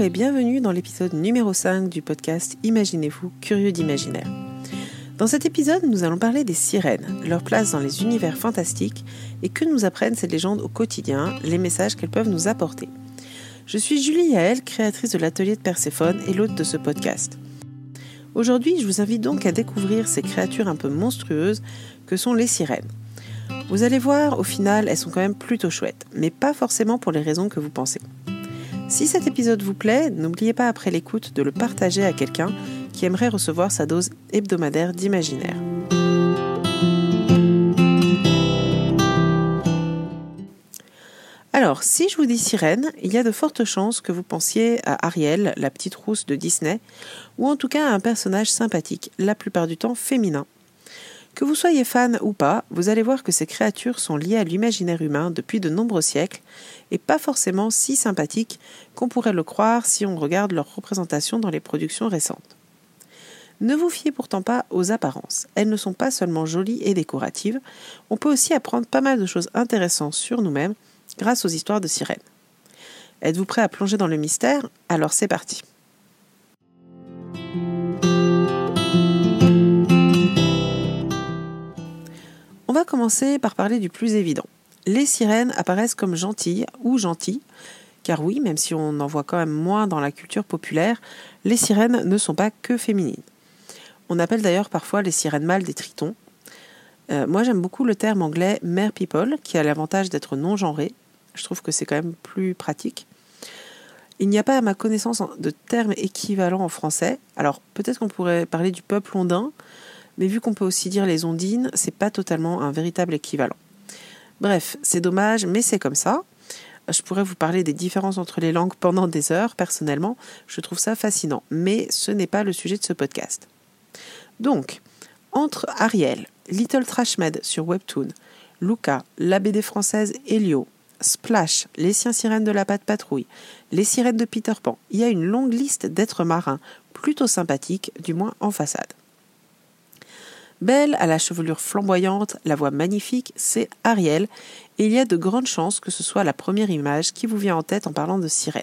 Et bienvenue dans l'épisode numéro 5 du podcast Imaginez-vous, curieux d'imaginaire. Dans cet épisode, nous allons parler des sirènes, leur place dans les univers fantastiques et que nous apprennent ces légendes au quotidien, les messages qu'elles peuvent nous apporter. Je suis Julie Yael, créatrice de l'atelier de Perséphone et l'hôte de ce podcast. Aujourd'hui, je vous invite donc à découvrir ces créatures un peu monstrueuses que sont les sirènes. Vous allez voir, au final, elles sont quand même plutôt chouettes, mais pas forcément pour les raisons que vous pensez. Si cet épisode vous plaît, n'oubliez pas après l'écoute de le partager à quelqu'un qui aimerait recevoir sa dose hebdomadaire d'imaginaire. Alors, si je vous dis sirène, il y a de fortes chances que vous pensiez à Ariel, la petite rousse de Disney, ou en tout cas à un personnage sympathique, la plupart du temps féminin. Que vous soyez fan ou pas, vous allez voir que ces créatures sont liées à l'imaginaire humain depuis de nombreux siècles et pas forcément si sympathiques qu'on pourrait le croire si on regarde leur représentation dans les productions récentes. Ne vous fiez pourtant pas aux apparences, elles ne sont pas seulement jolies et décoratives, on peut aussi apprendre pas mal de choses intéressantes sur nous-mêmes grâce aux histoires de sirènes. Êtes-vous prêt à plonger dans le mystère? Alors c'est parti. Va commencer par parler du plus évident. Les sirènes apparaissent comme gentilles ou gentilles, car oui, même si on en voit quand même moins dans la culture populaire, les sirènes ne sont pas que féminines. On appelle d'ailleurs parfois les sirènes mâles des tritons. Euh, moi j'aime beaucoup le terme anglais mare people, qui a l'avantage d'être non genré. Je trouve que c'est quand même plus pratique. Il n'y a pas à ma connaissance de terme équivalent en français. Alors peut-être qu'on pourrait parler du peuple ondin, mais vu qu'on peut aussi dire les ondines, c'est pas totalement un véritable équivalent. Bref, c'est dommage, mais c'est comme ça. Je pourrais vous parler des différences entre les langues pendant des heures, personnellement, je trouve ça fascinant, mais ce n'est pas le sujet de ce podcast. Donc, entre Ariel, Little Trashmed sur Webtoon, Luca, la BD française Helio, Splash, les siens sirènes de la patte patrouille, les sirènes de Peter Pan, il y a une longue liste d'êtres marins plutôt sympathiques, du moins en façade. Belle, à la chevelure flamboyante, la voix magnifique, c'est Ariel, et il y a de grandes chances que ce soit la première image qui vous vient en tête en parlant de sirène.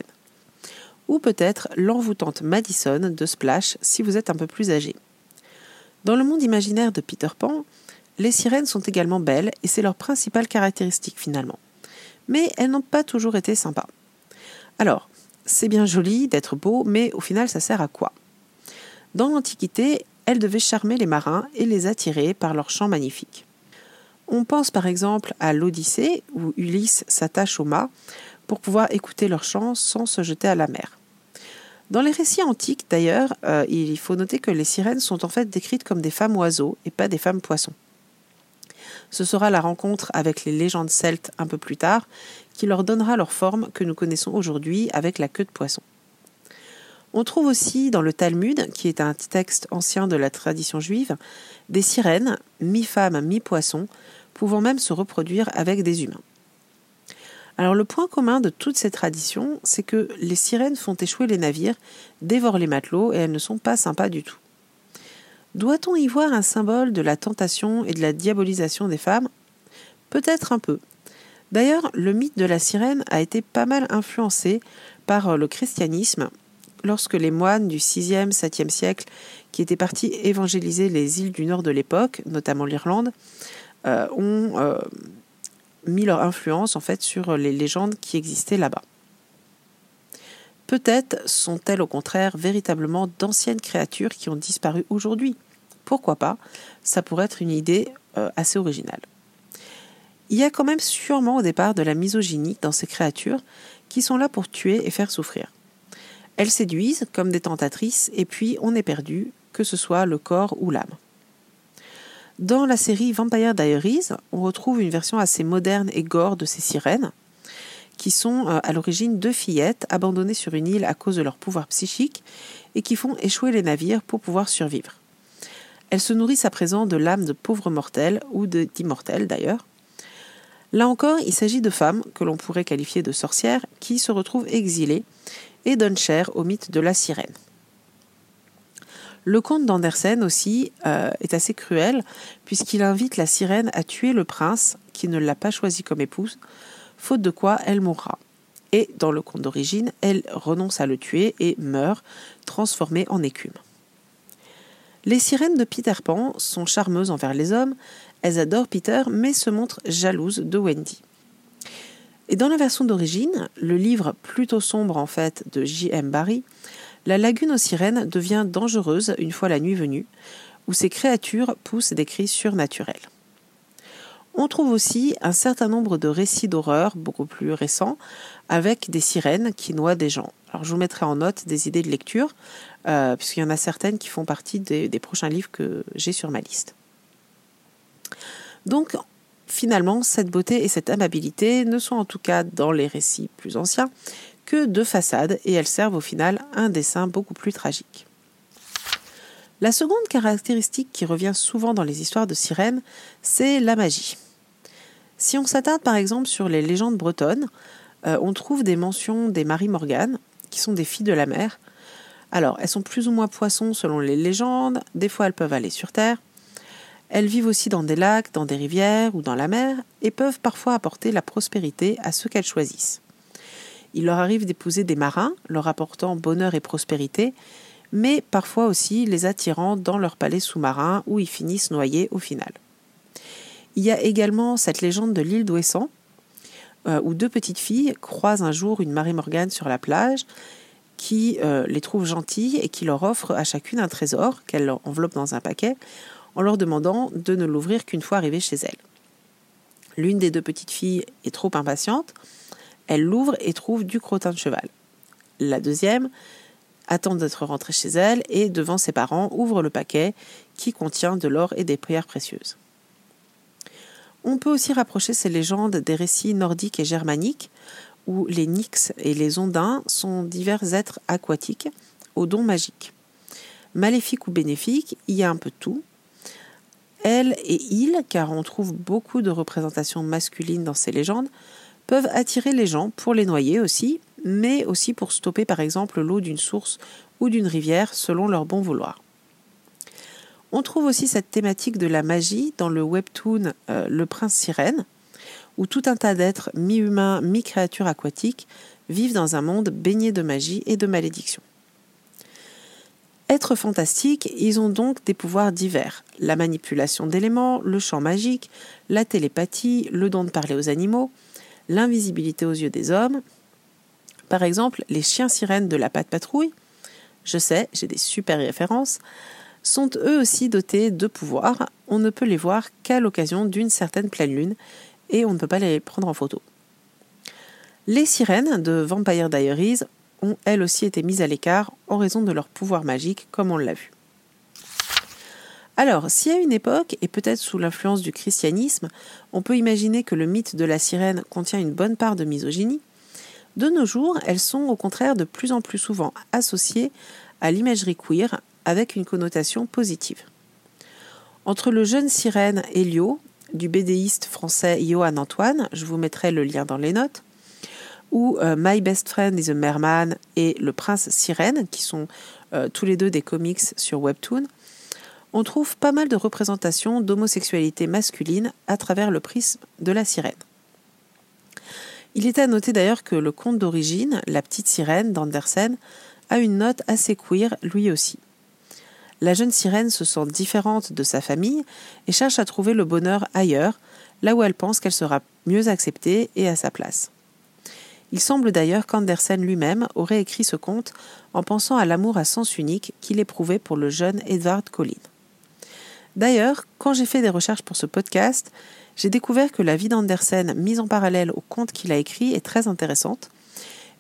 Ou peut-être l'envoûtante Madison de Splash si vous êtes un peu plus âgé. Dans le monde imaginaire de Peter Pan, les sirènes sont également belles et c'est leur principale caractéristique finalement. Mais elles n'ont pas toujours été sympas. Alors, c'est bien joli d'être beau, mais au final ça sert à quoi? Dans l'Antiquité, elles devaient charmer les marins et les attirer par leurs chants magnifiques. On pense par exemple à l'Odyssée, où Ulysse s'attache au mât pour pouvoir écouter leurs chants sans se jeter à la mer. Dans les récits antiques, d'ailleurs, euh, il faut noter que les sirènes sont en fait décrites comme des femmes oiseaux et pas des femmes poissons. Ce sera la rencontre avec les légendes celtes un peu plus tard qui leur donnera leur forme que nous connaissons aujourd'hui avec la queue de poisson. On trouve aussi dans le Talmud, qui est un texte ancien de la tradition juive, des sirènes, mi-femmes, mi-poissons, pouvant même se reproduire avec des humains. Alors le point commun de toutes ces traditions, c'est que les sirènes font échouer les navires, dévorent les matelots et elles ne sont pas sympas du tout. Doit-on y voir un symbole de la tentation et de la diabolisation des femmes? Peut-être un peu. D'ailleurs, le mythe de la sirène a été pas mal influencé par le christianisme lorsque les moines du 6e, 7e siècle, qui étaient partis évangéliser les îles du nord de l'époque, notamment l'Irlande, euh, ont euh, mis leur influence en fait sur les légendes qui existaient là-bas. Peut-être sont-elles au contraire véritablement d'anciennes créatures qui ont disparu aujourd'hui. Pourquoi pas? Ça pourrait être une idée euh, assez originale. Il y a quand même sûrement au départ de la misogynie dans ces créatures qui sont là pour tuer et faire souffrir. Elles séduisent comme des tentatrices et puis on est perdu, que ce soit le corps ou l'âme. Dans la série Vampire Diaries, on retrouve une version assez moderne et gore de ces sirènes, qui sont euh, à l'origine deux fillettes abandonnées sur une île à cause de leur pouvoir psychique et qui font échouer les navires pour pouvoir survivre. Elles se nourrissent à présent de l'âme de pauvres mortels ou d'immortels d'ailleurs. Là encore, il s'agit de femmes que l'on pourrait qualifier de sorcières qui se retrouvent exilées et donne chair au mythe de la sirène. Le conte d'Andersen aussi euh, est assez cruel puisqu'il invite la sirène à tuer le prince qui ne l'a pas choisi comme épouse, faute de quoi elle mourra. Et dans le conte d'origine, elle renonce à le tuer et meurt, transformée en écume. Les sirènes de Peter Pan sont charmeuses envers les hommes, elles adorent Peter, mais se montrent jalouses de Wendy. Et dans la version d'origine, le livre plutôt sombre en fait de J.M. Barry, la lagune aux sirènes devient dangereuse une fois la nuit venue, où ces créatures poussent des cris surnaturels. On trouve aussi un certain nombre de récits d'horreur beaucoup plus récents avec des sirènes qui noient des gens. Alors je vous mettrai en note des idées de lecture, euh, puisqu'il y en a certaines qui font partie des, des prochains livres que j'ai sur ma liste. Donc finalement, cette beauté et cette amabilité ne sont en tout cas dans les récits plus anciens que de façade et elles servent au final un dessin beaucoup plus tragique. La seconde caractéristique qui revient souvent dans les histoires de sirènes, c'est la magie. Si on s'attarde par exemple sur les légendes bretonnes, euh, on trouve des mentions des Marie Morgane, qui sont des filles de la mer. Alors, elles sont plus ou moins poissons selon les légendes, des fois elles peuvent aller sur terre. Elles vivent aussi dans des lacs, dans des rivières ou dans la mer, et peuvent parfois apporter la prospérité à ceux qu'elles choisissent. Il leur arrive d'épouser des marins, leur apportant bonheur et prospérité, mais parfois aussi les attirant dans leur palais sous-marin où ils finissent noyés au final. Il y a également cette légende de l'île d'Ouessant, euh, où deux petites filles croisent un jour une Marie Morgane sur la plage, qui euh, les trouve gentilles et qui leur offre à chacune un trésor qu'elle enveloppe dans un paquet, en leur demandant de ne l'ouvrir qu'une fois arrivée chez elle. L'une des deux petites filles est trop impatiente, elle l'ouvre et trouve du crottin de cheval. La deuxième attend d'être rentrée chez elle et, devant ses parents, ouvre le paquet qui contient de l'or et des prières précieuses. On peut aussi rapprocher ces légendes des récits nordiques et germaniques, où les Nyx et les Ondins sont divers êtres aquatiques aux dons magiques. Maléfiques ou bénéfiques, il y a un peu tout. Elles et ils, car on trouve beaucoup de représentations masculines dans ces légendes, peuvent attirer les gens pour les noyer aussi, mais aussi pour stopper par exemple l'eau d'une source ou d'une rivière selon leur bon vouloir. On trouve aussi cette thématique de la magie dans le webtoon euh, Le Prince Sirène, où tout un tas d'êtres mi-humains, mi-créatures aquatiques vivent dans un monde baigné de magie et de malédiction. Êtres fantastiques, ils ont donc des pouvoirs divers la manipulation d'éléments, le chant magique, la télépathie, le don de parler aux animaux, l'invisibilité aux yeux des hommes. Par exemple, les chiens sirènes de la patte patrouille, je sais, j'ai des super références, sont eux aussi dotés de pouvoirs. On ne peut les voir qu'à l'occasion d'une certaine pleine lune et on ne peut pas les prendre en photo. Les sirènes de Vampire Diaries ont elles aussi été mises à l'écart en raison de leur pouvoir magique, comme on l'a vu. Alors, si à une époque, et peut-être sous l'influence du christianisme, on peut imaginer que le mythe de la sirène contient une bonne part de misogynie, de nos jours, elles sont au contraire de plus en plus souvent associées à l'imagerie queer avec une connotation positive. Entre le jeune sirène Elio, du bédéiste français Johan Antoine, je vous mettrai le lien dans les notes, ou euh, My Best Friend is a Merman et Le Prince Sirène, qui sont euh, tous les deux des comics sur Webtoon, on trouve pas mal de représentations d'homosexualité masculine à travers le prisme de la sirène. Il est à noter d'ailleurs que le conte d'origine, La petite sirène d'Andersen, a une note assez queer lui aussi. La jeune sirène se sent différente de sa famille et cherche à trouver le bonheur ailleurs, là où elle pense qu'elle sera mieux acceptée et à sa place. Il semble d'ailleurs qu'Andersen lui-même aurait écrit ce conte en pensant à l'amour à sens unique qu'il éprouvait pour le jeune Edward Collin. D'ailleurs, quand j'ai fait des recherches pour ce podcast, j'ai découvert que la vie d'Andersen mise en parallèle au conte qu'il a écrit est très intéressante.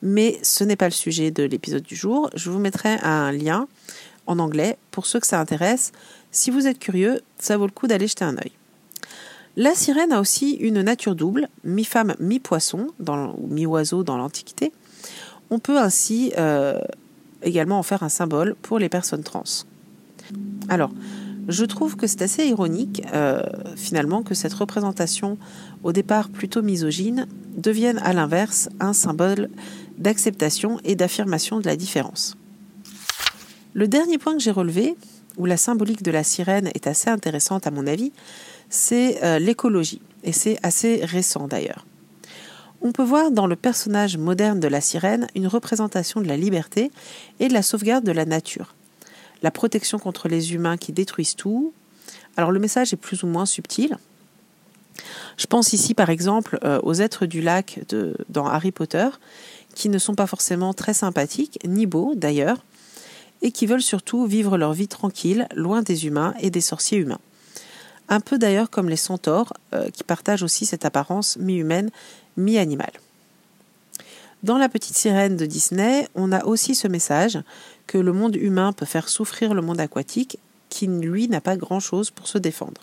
Mais ce n'est pas le sujet de l'épisode du jour. Je vous mettrai un lien en anglais pour ceux que ça intéresse. Si vous êtes curieux, ça vaut le coup d'aller jeter un œil. La sirène a aussi une nature double, mi-femme, mi-poisson, ou mi-oiseau dans l'Antiquité. On peut ainsi euh, également en faire un symbole pour les personnes trans. Alors, je trouve que c'est assez ironique, euh, finalement, que cette représentation, au départ plutôt misogyne, devienne à l'inverse un symbole d'acceptation et d'affirmation de la différence. Le dernier point que j'ai relevé, où la symbolique de la sirène est assez intéressante à mon avis, c'est euh, l'écologie, et c'est assez récent d'ailleurs. On peut voir dans le personnage moderne de la sirène une représentation de la liberté et de la sauvegarde de la nature. La protection contre les humains qui détruisent tout. Alors le message est plus ou moins subtil. Je pense ici par exemple euh, aux êtres du lac dans Harry Potter, qui ne sont pas forcément très sympathiques, ni beaux d'ailleurs, et qui veulent surtout vivre leur vie tranquille, loin des humains et des sorciers humains. Un peu d'ailleurs comme les centaures, euh, qui partagent aussi cette apparence mi-humaine, mi-animale. Dans La Petite Sirène de Disney, on a aussi ce message que le monde humain peut faire souffrir le monde aquatique, qui lui n'a pas grand-chose pour se défendre.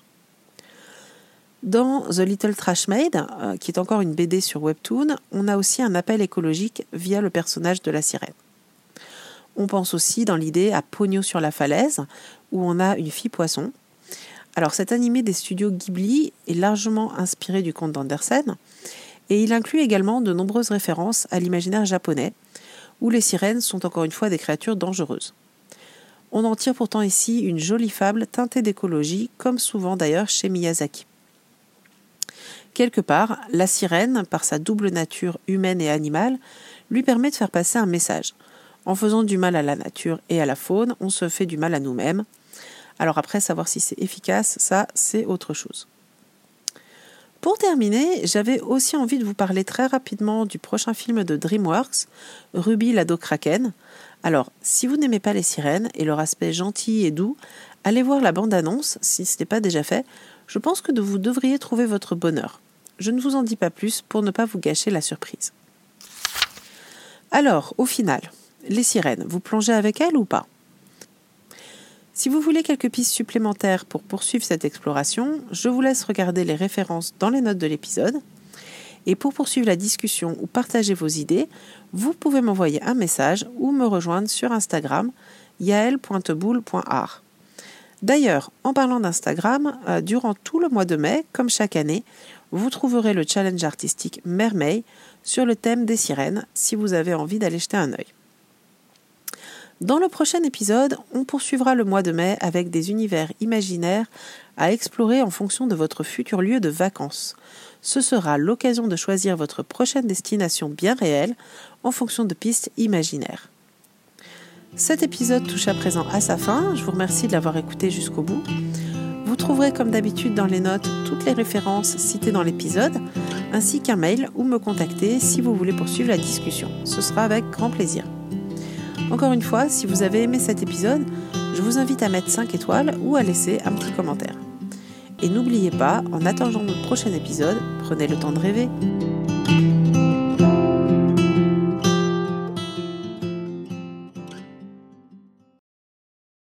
Dans The Little Trash Maid, euh, qui est encore une BD sur Webtoon, on a aussi un appel écologique via le personnage de la sirène. On pense aussi dans l'idée à Pogno sur la falaise, où on a une fille poisson. Alors cet animé des studios Ghibli est largement inspiré du conte d'Andersen, et il inclut également de nombreuses références à l'imaginaire japonais, où les sirènes sont encore une fois des créatures dangereuses. On en tire pourtant ici une jolie fable teintée d'écologie, comme souvent d'ailleurs chez Miyazaki. Quelque part, la sirène, par sa double nature humaine et animale, lui permet de faire passer un message. En faisant du mal à la nature et à la faune, on se fait du mal à nous-mêmes. Alors après, savoir si c'est efficace, ça, c'est autre chose. Pour terminer, j'avais aussi envie de vous parler très rapidement du prochain film de DreamWorks, Ruby l'ado kraken. Alors, si vous n'aimez pas les sirènes et leur aspect gentil et doux, allez voir la bande-annonce si ce n'est pas déjà fait. Je pense que vous devriez trouver votre bonheur. Je ne vous en dis pas plus pour ne pas vous gâcher la surprise. Alors, au final, les sirènes, vous plongez avec elles ou pas? Si vous voulez quelques pistes supplémentaires pour poursuivre cette exploration, je vous laisse regarder les références dans les notes de l'épisode. Et pour poursuivre la discussion ou partager vos idées, vous pouvez m'envoyer un message ou me rejoindre sur Instagram yael.boule.art. D'ailleurs, en parlant d'Instagram, euh, durant tout le mois de mai, comme chaque année, vous trouverez le challenge artistique Mermaid sur le thème des sirènes si vous avez envie d'aller jeter un œil. Dans le prochain épisode, on poursuivra le mois de mai avec des univers imaginaires à explorer en fonction de votre futur lieu de vacances. Ce sera l'occasion de choisir votre prochaine destination bien réelle en fonction de pistes imaginaires. Cet épisode touche à présent à sa fin. Je vous remercie de l'avoir écouté jusqu'au bout. Vous trouverez comme d'habitude dans les notes toutes les références citées dans l'épisode, ainsi qu'un mail ou me contacter si vous voulez poursuivre la discussion. Ce sera avec grand plaisir. Encore une fois, si vous avez aimé cet épisode, je vous invite à mettre 5 étoiles ou à laisser un petit commentaire. Et n'oubliez pas, en attendant notre prochain épisode, prenez le temps de rêver.